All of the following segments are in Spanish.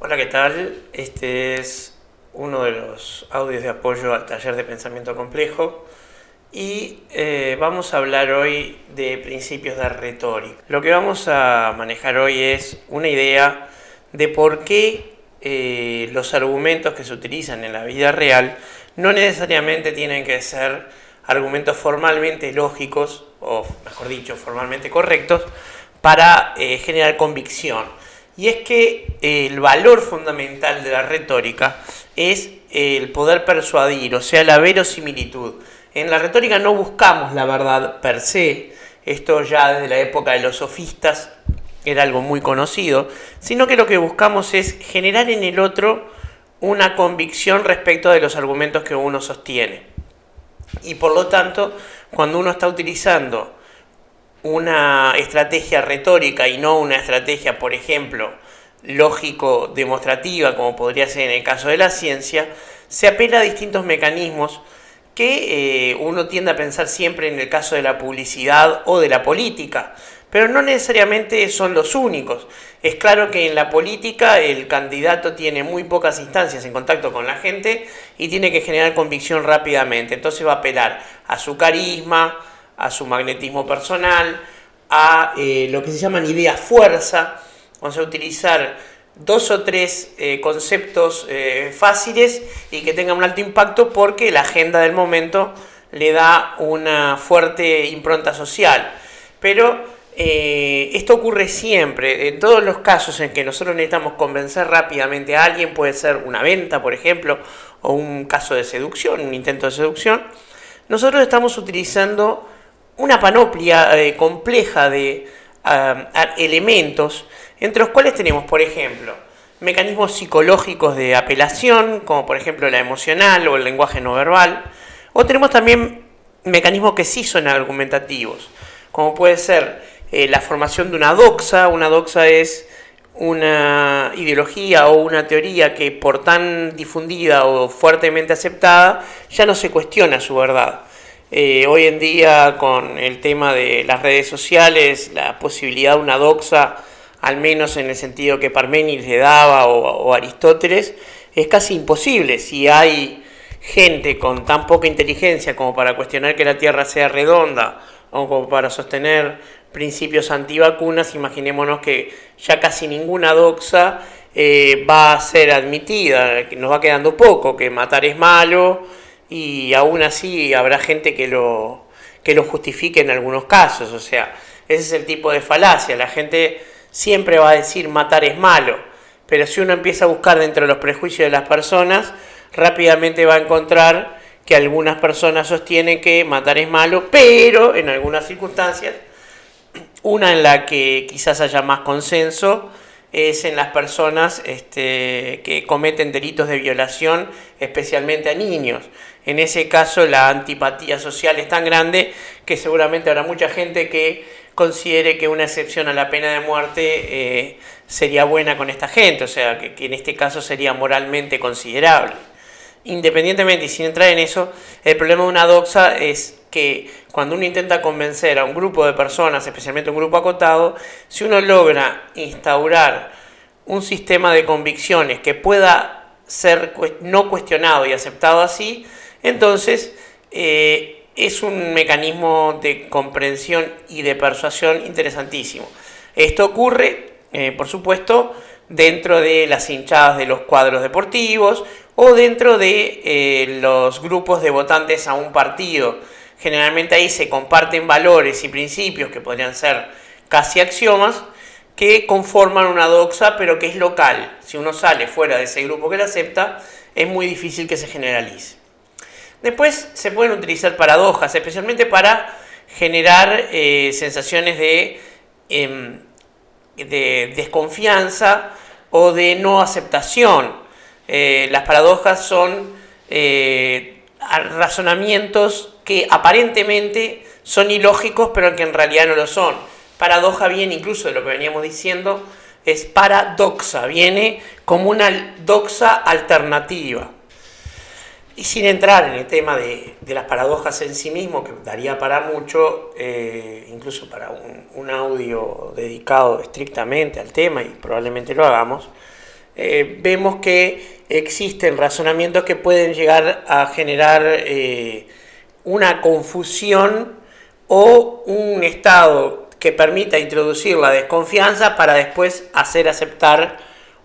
Hola, ¿qué tal? Este es uno de los audios de apoyo al taller de pensamiento complejo y eh, vamos a hablar hoy de principios de retórica. Lo que vamos a manejar hoy es una idea de por qué eh, los argumentos que se utilizan en la vida real no necesariamente tienen que ser argumentos formalmente lógicos o mejor dicho formalmente correctos para eh, generar convicción. Y es que el valor fundamental de la retórica es el poder persuadir, o sea, la verosimilitud. En la retórica no buscamos la verdad per se, esto ya desde la época de los sofistas era algo muy conocido, sino que lo que buscamos es generar en el otro una convicción respecto de los argumentos que uno sostiene. Y por lo tanto, cuando uno está utilizando una estrategia retórica y no una estrategia, por ejemplo, lógico-demostrativa, como podría ser en el caso de la ciencia, se apela a distintos mecanismos que eh, uno tiende a pensar siempre en el caso de la publicidad o de la política, pero no necesariamente son los únicos. Es claro que en la política el candidato tiene muy pocas instancias en contacto con la gente y tiene que generar convicción rápidamente, entonces va a apelar a su carisma, a su magnetismo personal, a eh, lo que se llaman ideas fuerza, vamos a utilizar dos o tres eh, conceptos eh, fáciles y que tengan un alto impacto porque la agenda del momento le da una fuerte impronta social. Pero esto ocurre siempre, en todos los casos en que nosotros necesitamos convencer rápidamente a alguien, puede ser una venta, por ejemplo, o un caso de seducción, un intento de seducción, nosotros estamos utilizando una panoplia eh, compleja de elementos, entre los cuales tenemos, por ejemplo, mecanismos psicológicos de apelación, como por ejemplo la emocional o el lenguaje no verbal, o tenemos también mecanismos que sí son argumentativos, como puede ser eh, la formación de una doxa, una doxa es una ideología o una teoría que por tan difundida o fuertemente aceptada ya no se cuestiona su verdad. Eh, hoy en día con el tema de las redes sociales, la posibilidad de una doxa, al menos en el sentido que Parménides le daba o, Aristóteles, es casi imposible. Si hay gente con tan poca inteligencia como para cuestionar que la Tierra sea redonda o como para sostener principios antivacunas, imaginémonos que ya casi ninguna doxa eh, va a ser admitida, nos va quedando poco, que matar es malo, y aún así habrá gente que lo, que lo justifique en algunos casos. O sea, ese es el tipo de falacia. La gente siempre va a decir matar es malo, pero si uno empieza a buscar dentro de los prejuicios de las personas, rápidamente va a encontrar que algunas personas sostienen que matar es malo, pero en algunas circunstancias, una en la que quizás haya más consenso, es en las personas este, que cometen delitos de violación, especialmente a niños. En ese caso la antipatía social es tan grande que seguramente habrá mucha gente que considere que una excepción a la pena de muerte eh, sería buena con esta gente, o sea, que, que en este caso sería moralmente considerable. Independientemente y sin entrar en eso, el problema de una doxa es que cuando uno intenta convencer a un grupo de personas, especialmente un grupo acotado, si uno logra instaurar un sistema de convicciones que pueda ser no cuestionado y aceptado así, entonces eh, es un mecanismo de comprensión y de persuasión interesantísimo. Esto ocurre, eh, por supuesto, dentro de las hinchadas de los cuadros deportivos o dentro de eh, los grupos de votantes a un partido Generalmente ahí se comparten valores y principios que podrían ser casi axiomas que conforman una doxa, pero que es local. Si uno sale fuera de ese grupo que la acepta, es muy difícil que se generalice. Después se pueden utilizar paradojas, especialmente para generar eh, sensaciones de, em, de desconfianza o de no aceptación. Eh, las paradojas son eh, razonamientos que aparentemente son ilógicos, pero que en realidad no lo son. Paradoja viene incluso de lo que veníamos diciendo, es paradoxa, viene como una doxa alternativa. Y sin entrar en el tema de, las paradojas en sí mismo, que daría para mucho, eh, incluso para un, audio dedicado estrictamente al tema, y probablemente lo hagamos, eh, vemos que existen razonamientos que pueden llegar a generar eh, una confusión o un estado que permita introducir la desconfianza para después hacer aceptar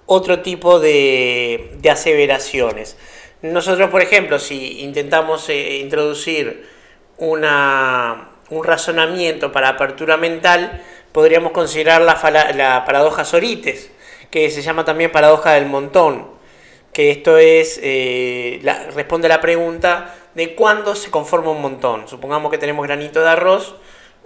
otro tipo de, de aseveraciones. Nosotros, por ejemplo, si intentamos eh, introducir una, un razonamiento para apertura mental, podríamos considerar la, la, paradoja Sorites, que se llama también paradoja del montón, esto es, eh, responde a la pregunta de cuándo se conforma un montón. Supongamos que tenemos granito de arroz,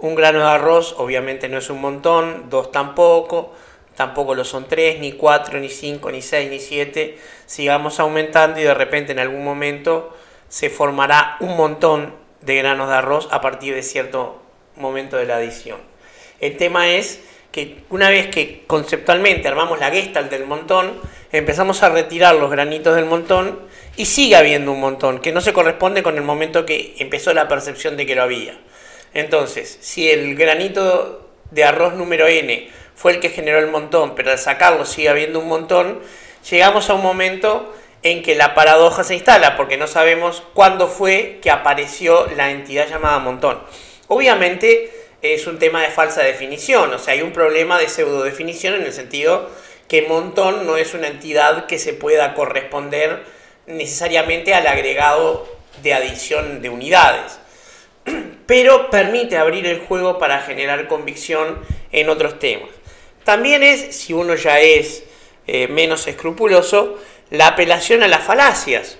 un grano de arroz obviamente no es un montón, dos tampoco, tampoco lo son 3, ni 4, ni 5, ni 6, ni 7, sigamos aumentando y de repente en algún momento se formará un montón de granos de arroz a partir de cierto momento de la adición. El tema es que una vez que conceptualmente armamos la gestalt del montón, empezamos a retirar los granitos del montón y sigue habiendo un montón, que no se corresponde con el momento que empezó la percepción de que lo había. Entonces, si el granito de arroz número n fue el que generó el montón, pero al sacarlo sigue habiendo un montón, llegamos a un momento en que la paradoja se instala, porque no sabemos cuándo fue que apareció la entidad llamada montón. Obviamente es un tema de falsa definición, o sea, hay un problema de pseudo definición en el sentido que montón no es una entidad que se pueda corresponder necesariamente al agregado de adición de unidades, pero permite abrir el juego para generar convicción en otros temas. También es, si uno ya es eh, menos escrupuloso, la apelación a las falacias,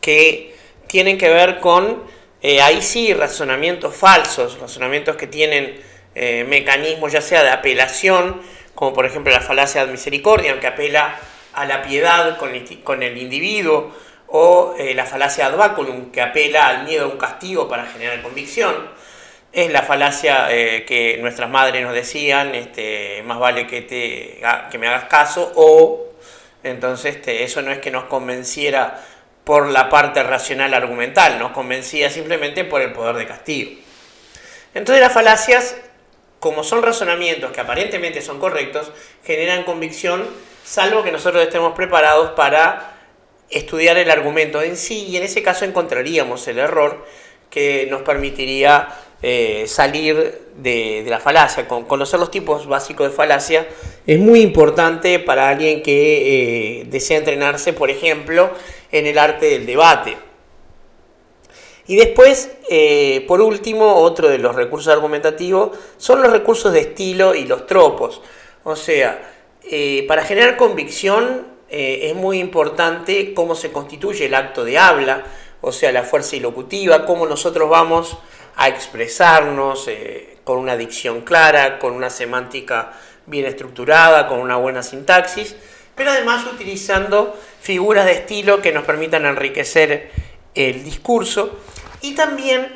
que tienen que ver con, eh, ahí sí, razonamientos falsos, razonamientos que tienen eh, mecanismos ya sea de apelación, como por ejemplo la falacia de misericordia, que apela a la piedad con el, con el individuo, o la falacia ad baculum, que apela al miedo a un castigo para generar convicción. Es la falacia eh, que nuestras madres nos decían, este, más vale que, te, que me hagas caso, o entonces este, eso no es que nos convenciera por la parte racional argumental, nos convencía simplemente por el poder de castigo. Entonces las falacias, como son razonamientos que aparentemente son correctos, generan convicción, salvo que nosotros estemos preparados para estudiar el argumento en sí, y en ese caso encontraríamos el error que nos permitiría eh, salir de, la falacia, con conocer los tipos básicos de falacia es muy importante para alguien que eh, desea entrenarse, por ejemplo, en el arte del debate. Y después, eh, por último, otro de los recursos argumentativos son los recursos de estilo y los tropos. O sea, para generar convicción es muy importante cómo se constituye el acto de habla, o sea, la fuerza ilocutiva, cómo nosotros vamos a expresarnos eh, con una dicción clara, con una semántica bien estructurada, con una buena sintaxis, pero además utilizando figuras de estilo que nos permitan enriquecer el discurso y también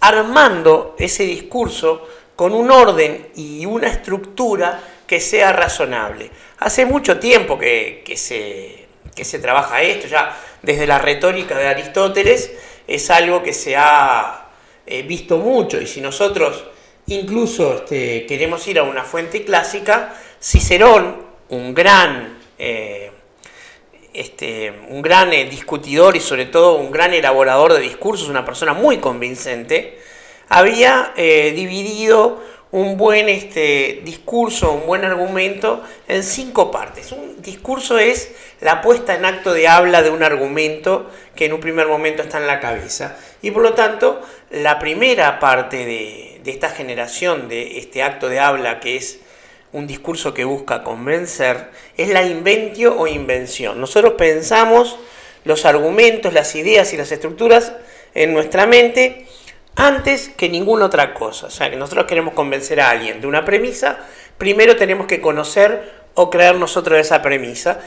armando ese discurso con un orden y una estructura que sea razonable. Hace mucho tiempo que, que, se, que se trabaja esto, ya desde la retórica de Aristóteles es algo que se ha He visto mucho y si nosotros incluso este, queremos ir a una fuente clásica, Cicerón, un gran, eh, este, un gran eh, discutidor y sobre todo un gran elaborador de discursos, una persona muy convincente, había eh, dividido un buen este, discurso, un buen argumento en cinco partes. Un discurso es la puesta en acto de habla de un argumento que en un primer momento está en la cabeza. Y por lo tanto, la primera parte de, esta generación, de este acto de habla que es un discurso que busca convencer, es la inventio o invención. Nosotros pensamos los argumentos, las ideas y las estructuras en nuestra mente antes que ninguna otra cosa. O sea, que nosotros queremos convencer a alguien de una premisa, primero tenemos que conocer o creer nosotros esa premisa.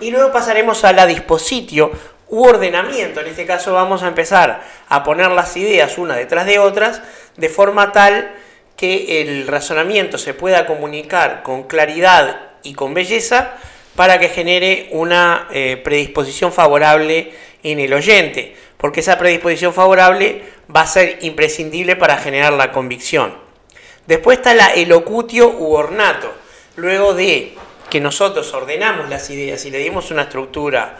Y luego pasaremos a la dispositio u ordenamiento. En este caso vamos a empezar a poner las ideas una detrás de otras de forma tal que el razonamiento se pueda comunicar con claridad y con belleza para que genere una eh, predisposición favorable en el oyente, porque esa predisposición favorable va a ser imprescindible para generar la convicción. Después está la elocutio u ornato. Luego de que nosotros ordenamos las ideas y le dimos una estructura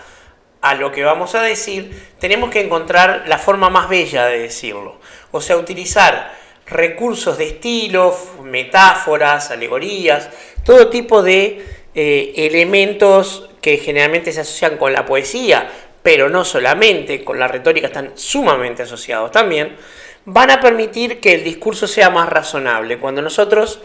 a lo que vamos a decir, tenemos que encontrar la forma más bella de decirlo. O sea, utilizar recursos de estilo, metáforas, alegorías, todo tipo de eh, elementos que generalmente se asocian con la poesía, pero no solamente, con la retórica están sumamente asociados también, van a permitir que el discurso sea más razonable. Cuando nosotros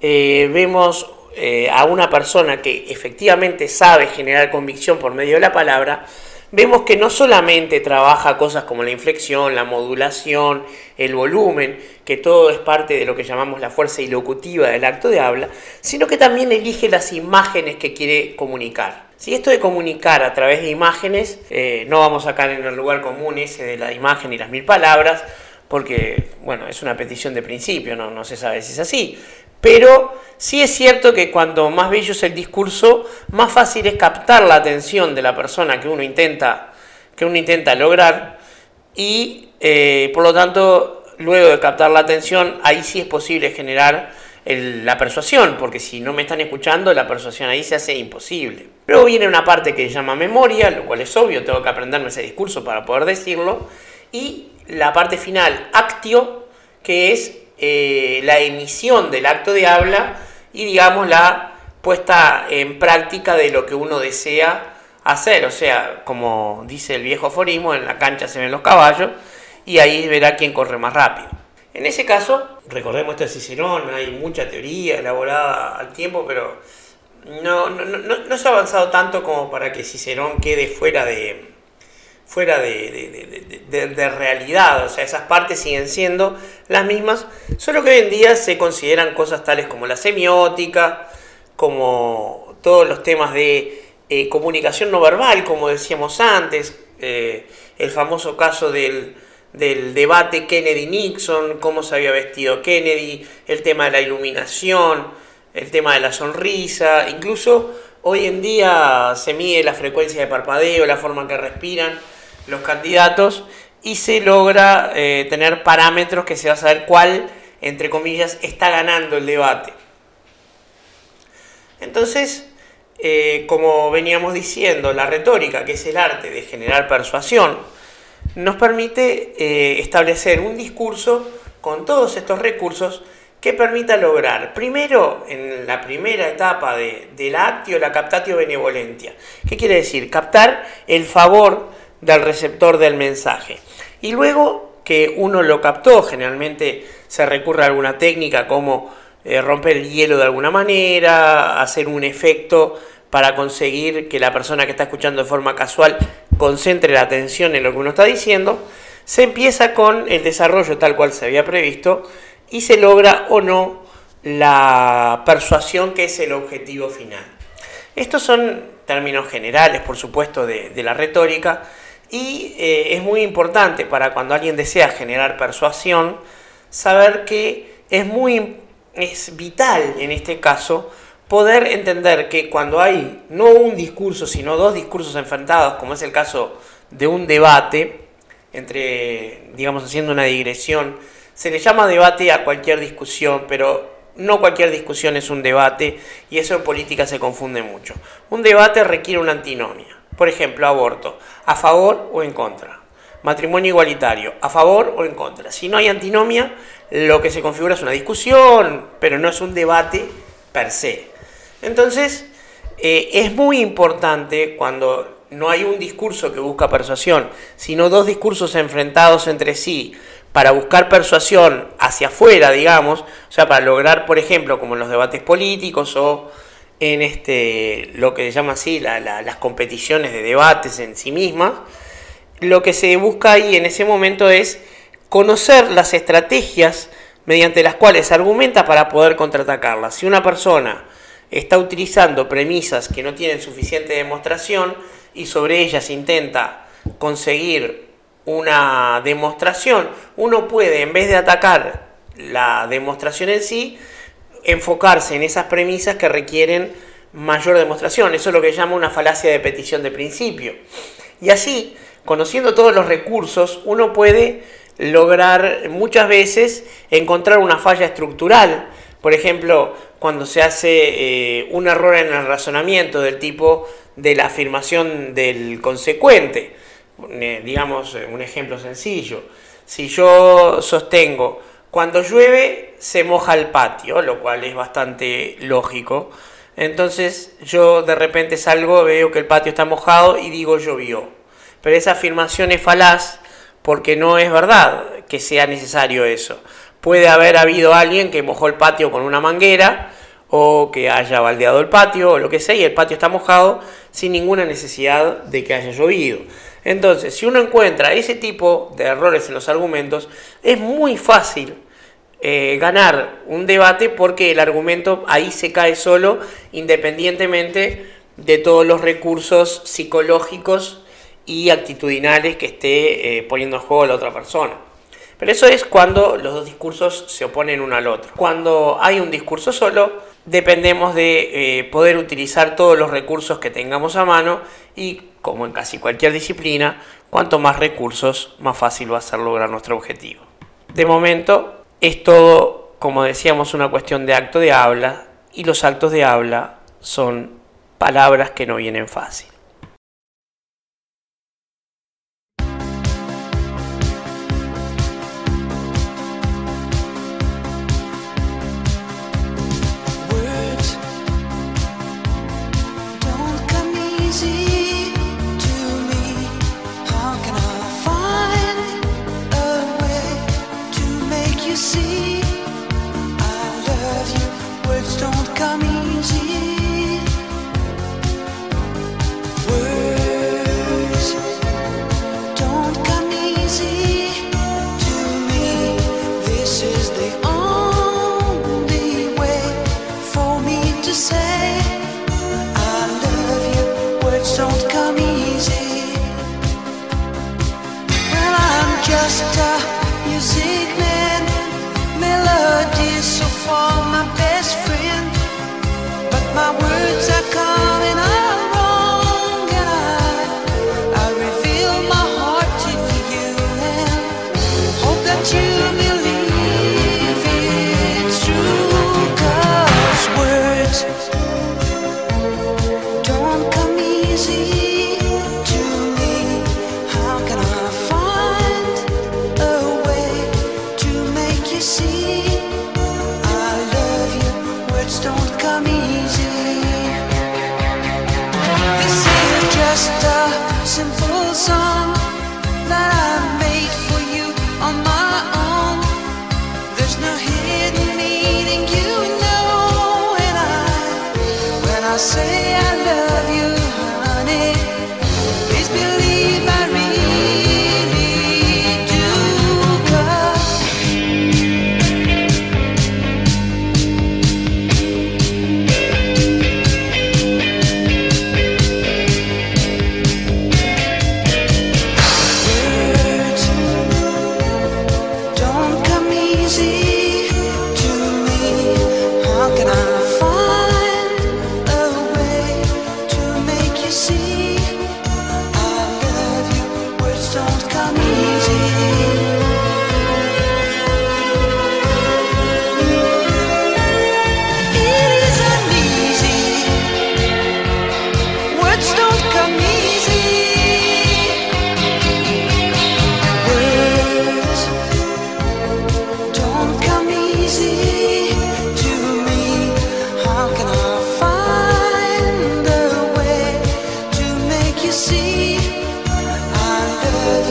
eh, vemos eh, a una persona que efectivamente sabe generar convicción por medio de la palabra, vemos que no solamente trabaja cosas como la inflexión, la modulación, el volumen, que todo es parte de lo que llamamos la fuerza ilocutiva del acto de habla, sino que también elige las imágenes que quiere comunicar. Si esto de comunicar a través de imágenes, eh, no vamos a caer en el lugar común ese de la imagen y las mil palabras, porque, bueno, es una petición de principio, no, no se sabe si es así. Pero sí es cierto que cuando más bello es el discurso, más fácil es captar la atención de la persona que uno intenta, que uno intenta lograr y eh, por lo tanto, luego de captar la atención, ahí sí es posible generar la persuasión, porque si no me están escuchando, la persuasión ahí se hace imposible. Luego viene una parte que se llama memoria, lo cual es obvio, tengo que aprenderme ese discurso para poder decirlo, y la parte final, actio, que es eh, la emisión del acto de habla y digamos la puesta en práctica de lo que uno desea hacer. O sea, como dice el viejo aforismo, en la cancha se ven los caballos y ahí verá quién corre más rápido. En ese caso, recordemos esto de Cicerón, hay mucha teoría elaborada al tiempo, pero no, no, no, no se ha avanzado tanto como para que Cicerón quede fuera de, fuera de, realidad, o sea, esas partes siguen siendo las mismas, solo que hoy en día se consideran cosas tales como la semiótica, como todos los temas de eh, comunicación no verbal, como decíamos antes, eh, el famoso caso del, del debate Kennedy-Nixon, cómo se había vestido Kennedy, el tema de la iluminación, el tema de la sonrisa, incluso hoy en día se mide la frecuencia de parpadeo, la forma que respiran, los candidatos y se logra eh, tener parámetros que se va a saber cuál, entre comillas, está ganando el debate. Entonces, eh, como veníamos diciendo, la retórica, que es el arte de generar persuasión, nos permite eh, establecer un discurso con todos estos recursos que permita lograr, primero, en la primera etapa de, del actio, la captatio benevolentia. ¿Qué quiere decir? Captar el favor del receptor del mensaje. Y luego que uno lo captó, generalmente se recurre a alguna técnica como eh, romper el hielo de alguna manera, hacer un efecto para conseguir que la persona que está escuchando de forma casual concentre la atención en lo que uno está diciendo, se empieza con el desarrollo tal cual se había previsto y se logra o no la persuasión que es el objetivo final. Estos son términos generales, por supuesto, de, de la retórica, y eh, es muy importante para cuando alguien desea generar persuasión, saber que es muy es vital en este caso poder entender que cuando hay no un discurso, sino dos discursos enfrentados, como es el caso de un debate, entre, digamos, haciendo una digresión, se le llama debate a cualquier discusión, pero no cualquier discusión es un debate y eso en política se confunde mucho. Un debate requiere una antinomia. Por ejemplo, aborto, a favor o en contra. Matrimonio igualitario, a favor o en contra. Si no hay antinomia, lo que se configura es una discusión, pero no es un debate per se. Entonces, eh, es muy importante cuando no hay un discurso que busca persuasión, sino dos discursos enfrentados entre sí para buscar persuasión hacia afuera, digamos, o sea, para lograr, por ejemplo, como en los debates políticos o en este, lo que se llama así las competiciones de debates en sí mismas, lo que se busca ahí en ese momento es conocer las estrategias mediante las cuales argumenta para poder contraatacarlas. Si una persona está utilizando premisas que no tienen suficiente demostración y sobre ellas intenta conseguir una demostración, uno puede, en vez de atacar la demostración en sí, enfocarse en esas premisas que requieren mayor demostración. Eso es lo que llama una falacia de petición de principio. Y así, conociendo todos los recursos, uno puede lograr muchas veces encontrar una falla estructural. Por ejemplo, cuando se hace eh, un error en el razonamiento del tipo de la afirmación del consecuente. Eh, digamos eh, un ejemplo sencillo. Si yo sostengo, cuando llueve se moja el patio, lo cual es bastante lógico, entonces yo de repente salgo, veo que el patio está mojado y digo llovió. Pero esa afirmación es falaz porque no es verdad que sea necesario eso. Puede haber habido alguien que mojó el patio con una manguera o que haya baldeado el patio o lo que sea y el patio está mojado sin ninguna necesidad de que haya llovido. Entonces, si uno encuentra ese tipo de errores en los argumentos, es muy fácil eh, ganar un debate porque el argumento ahí se cae solo independientemente de todos los recursos psicológicos y actitudinales que esté eh, poniendo en juego la otra persona. Pero eso es cuando los dos discursos se oponen uno al otro. Cuando hay un discurso solo, dependemos de eh, poder utilizar todos los recursos que tengamos a mano y, como en casi cualquier disciplina, cuanto más recursos, más fácil va a ser lograr nuestro objetivo. De momento, es todo, como decíamos, una cuestión de acto de habla y los actos de habla son palabras que no vienen fácil. My best friend, but my words are.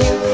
you.